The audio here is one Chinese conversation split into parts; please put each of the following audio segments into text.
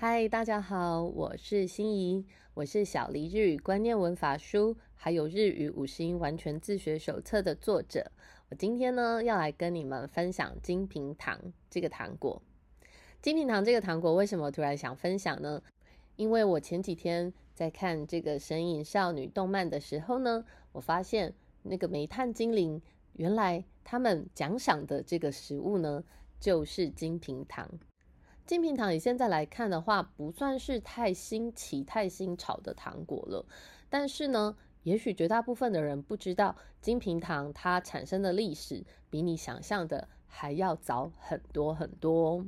嗨，大家好，我是心怡，我是小黎日语观念文法书，还有日语五十音完全自学手册的作者。我今天呢要来跟你们分享金平糖这个糖果。金平糖这个糖果为什么突然想分享呢？因为我前几天在看这个神隐少女动漫的时候呢，我发现那个煤炭精灵原来他们奖赏的这个食物呢就是金平糖。金平糖以现在来看的话，不算是太新奇、太新潮的糖果了。但是呢，也许绝大部分的人不知道，金平糖它产生的历史比你想象的还要早很多很多。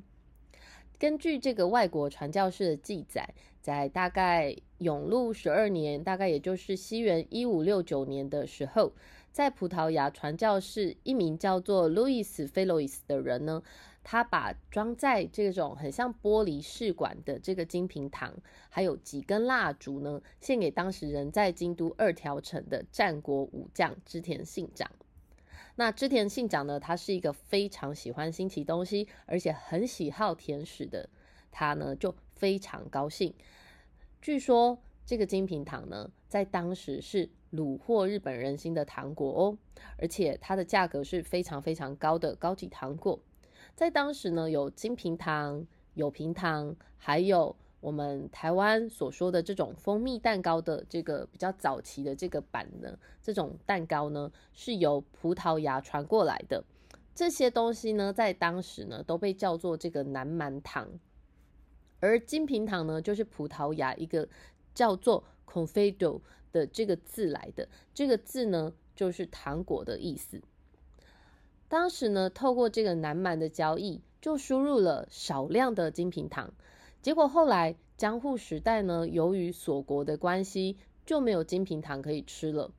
根据这个外国传教士的记载，在大概永禄十二年，大概也就是西元一五六九年的时候，在葡萄牙传教士一名叫做路易斯·菲洛伊斯的人呢。他把装在这种很像玻璃试管的这个金瓶糖，还有几根蜡烛呢，献给当时人在京都二条城的战国武将织田信长。那织田信长呢，他是一个非常喜欢新奇东西，而且很喜好甜食的。他呢就非常高兴。据说这个金平糖呢，在当时是虏获日本人心的糖果哦，而且它的价格是非常非常高的高级糖果。在当时呢，有金平糖、有平糖，还有我们台湾所说的这种蜂蜜蛋糕的这个比较早期的这个版呢，这种蛋糕呢是由葡萄牙传过来的。这些东西呢，在当时呢都被叫做这个南蛮糖，而金平糖呢就是葡萄牙一个叫做 confedo 的这个字来的，这个字呢就是糖果的意思。当时呢，透过这个南蛮的交易，就输入了少量的金平糖。结果后来江户时代呢，由于锁国的关系，就没有金平糖可以吃了。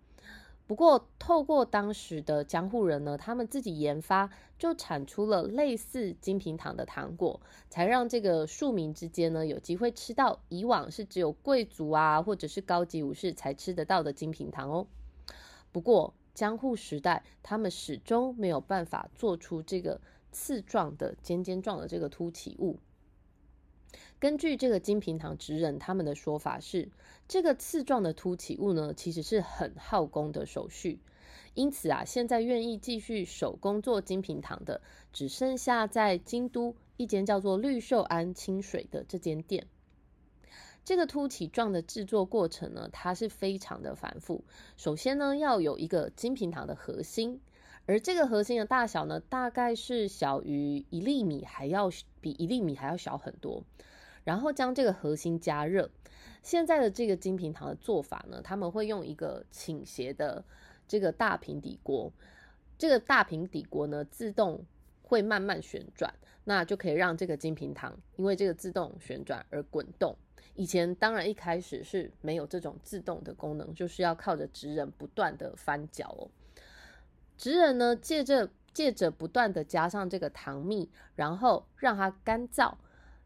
不过，透过当时的江户人呢，他们自己研发，就产出了类似金平糖的糖果，才让这个庶民之间呢，有机会吃到以往是只有贵族啊，或者是高级武士才吃得到的金平糖哦。不过，江户时代，他们始终没有办法做出这个刺状的尖尖状的这个凸起物。根据这个金平堂职人他们的说法是，这个刺状的凸起物呢，其实是很耗工的手续。因此啊，现在愿意继续手工做金平堂的，只剩下在京都一间叫做绿寿庵清水的这间店。这个凸起状的制作过程呢，它是非常的繁复。首先呢，要有一个金平糖的核心，而这个核心的大小呢，大概是小于一粒米，还要比一粒米还要小很多。然后将这个核心加热。现在的这个金平糖的做法呢，他们会用一个倾斜的这个大平底锅，这个大平底锅呢，自动会慢慢旋转，那就可以让这个金平糖因为这个自动旋转而滚动。以前当然一开始是没有这种自动的功能，就是要靠着职人不断的翻搅哦。职人呢，借着借着不断的加上这个糖蜜，然后让它干燥，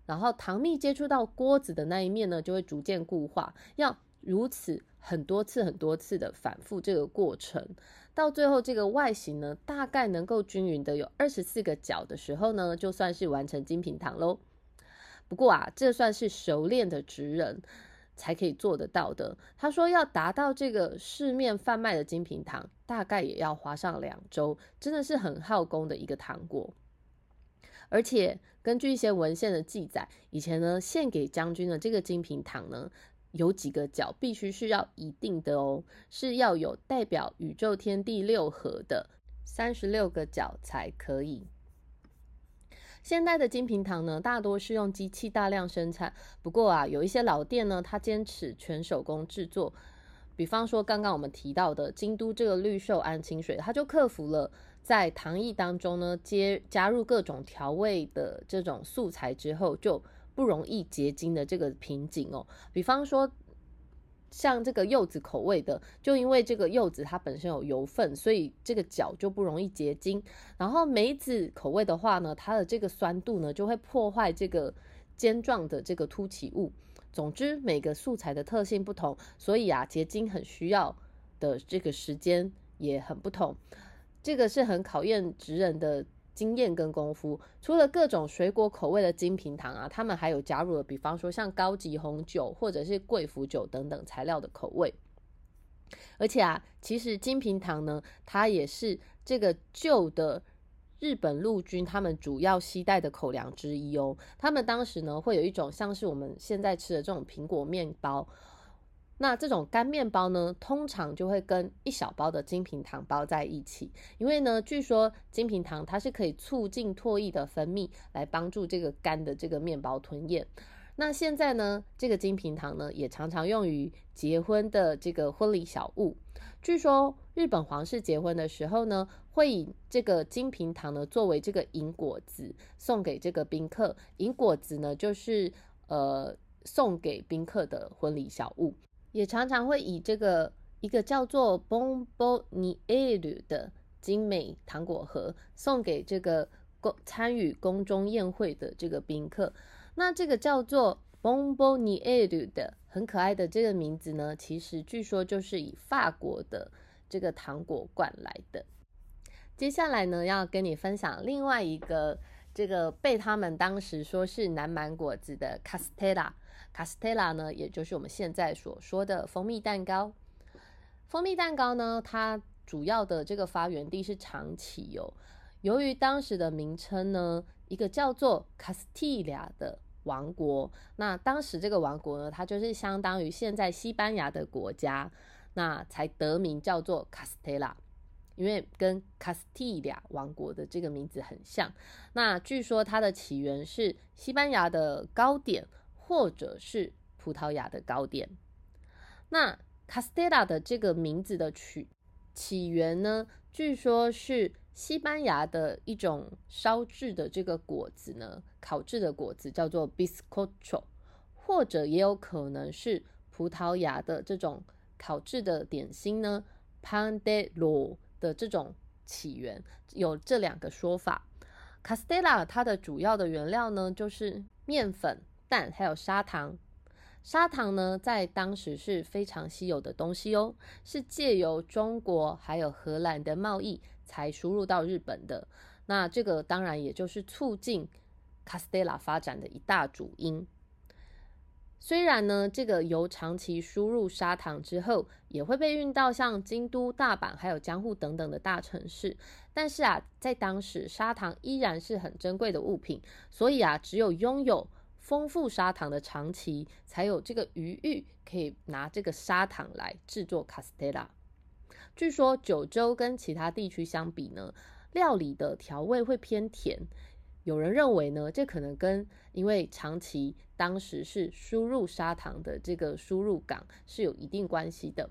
然后糖蜜接触到锅子的那一面呢，就会逐渐固化。要如此很多次、很多次的反复这个过程，到最后这个外形呢，大概能够均匀的有二十四个角的时候呢，就算是完成精品糖喽。不过啊，这算是熟练的职人才可以做得到的。他说，要达到这个市面贩卖的精品糖，大概也要花上两周，真的是很耗工的一个糖果。而且根据一些文献的记载，以前呢献给将军的这个精品糖呢，有几个角必须是要一定的哦，是要有代表宇宙天地六合的三十六个角才可以。现代的金平糖呢，大多是用机器大量生产。不过啊，有一些老店呢，它坚持全手工制作。比方说，刚刚我们提到的京都这个绿寿安清水，它就克服了在糖液当中呢接加入各种调味的这种素材之后，就不容易结晶的这个瓶颈哦。比方说。像这个柚子口味的，就因为这个柚子它本身有油分，所以这个角就不容易结晶。然后梅子口味的话呢，它的这个酸度呢就会破坏这个尖状的这个凸起物，总之，每个素材的特性不同，所以啊，结晶很需要的这个时间也很不同。这个是很考验职人的经验跟功夫。除了各种水果口味的金瓶糖啊，他们还有加入了，比方说像高级红酒或者是贵腐酒等等材料的口味。而且啊，其实金瓶糖呢，它也是这个旧的日本陆军他们主要携带的口粮之一哦。他们当时呢，会有一种像是我们现在吃的这种苹果面包。那这种干面包呢，通常就会跟一小包的金平糖包在一起，因为呢，据说金平糖它是可以促进唾液的分泌，来帮助这个干的这个面包吞咽。那现在呢，这个金平糖呢，也常常用于结婚的这个婚礼小物。据说日本皇室结婚的时候呢，会以这个金平糖呢作为这个银果子送给这个宾客。银果子呢，就是呃送给宾客的婚礼小物。也常常会以这个一个叫做 Bomboniere 的精美糖果盒送给这个公参与宫中宴会的这个宾客。那这个叫做 Bomboniere 的很可爱的这个名字呢，其实据说就是以法国的这个糖果罐来的。接下来呢，要跟你分享另外一个这个被他们当时说是南蛮果子的 Castella。卡斯特拉呢，也就是我们现在所说的蜂蜜蛋糕。蜂蜜蛋糕呢，它主要的这个发源地是长崎哦。由于当时的名称呢，一个叫做卡斯蒂亚的王国，那当时这个王国呢，它就是相当于现在西班牙的国家，那才得名叫做卡斯特拉，因为跟卡斯蒂亚王国的这个名字很像。那据说它的起源是西班牙的糕点。或者是葡萄牙的糕点。那 Castella 的这个名字的取起源呢，据说是西班牙的一种烧制的这个果子呢，烤制的果子叫做 Biscocho，或者也有可能是葡萄牙的这种烤制的点心呢，Pan de lo 的这种起源，有这两个说法。Castella 它的主要的原料呢，就是面粉。还有砂糖，砂糖呢，在当时是非常稀有的东西哦，是借由中国还有荷兰的贸易才输入到日本的。那这个当然也就是促进卡斯蒂拉发展的一大主因。虽然呢，这个由长期输入砂糖之后，也会被运到像京都、大阪还有江户等等的大城市，但是啊，在当时砂糖依然是很珍贵的物品，所以啊，只有拥有。丰富砂糖的长期才有这个余裕，可以拿这个砂糖来制作卡斯特拉。据说九州跟其他地区相比呢，料理的调味会偏甜。有人认为呢，这可能跟因为长期当时是输入砂糖的这个输入港是有一定关系的。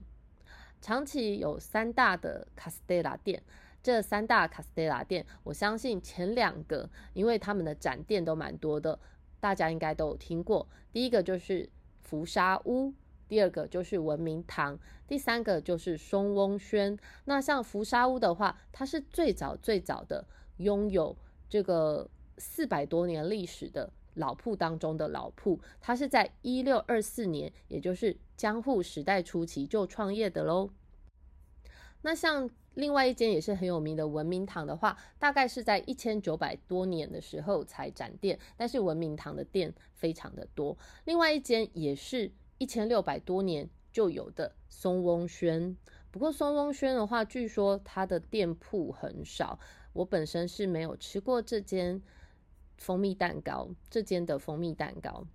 长期有三大的卡斯特拉店，这三大卡斯特拉店，我相信前两个，因为他们的展店都蛮多的。大家应该都有听过，第一个就是福沙屋，第二个就是文明堂，第三个就是松翁轩。那像福沙屋的话，它是最早最早的拥有这个四百多年历史的老铺当中的老铺，它是在一六二四年，也就是江户时代初期就创业的喽。那像另外一间也是很有名的文明堂的话，大概是在一千九百多年的时候才展店，但是文明堂的店非常的多。另外一间也是一千六百多年就有的松翁轩，不过松翁轩的话，据说它的店铺很少。我本身是没有吃过这间蜂蜜蛋糕，这间的蜂蜜蛋糕。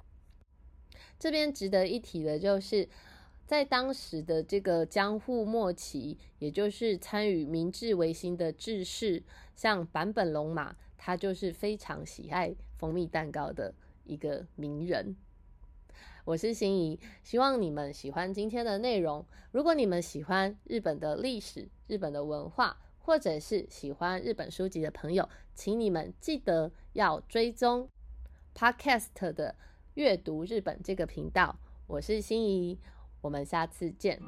这边值得一提的就是。在当时的这个江户末期，也就是参与明治维新的志士，像坂本龙马，他就是非常喜爱蜂蜜蛋糕的一个名人。我是心怡，希望你们喜欢今天的内容。如果你们喜欢日本的历史、日本的文化，或者是喜欢日本书籍的朋友，请你们记得要追踪 Podcast 的阅读日本这个频道。我是心怡。我们下次见。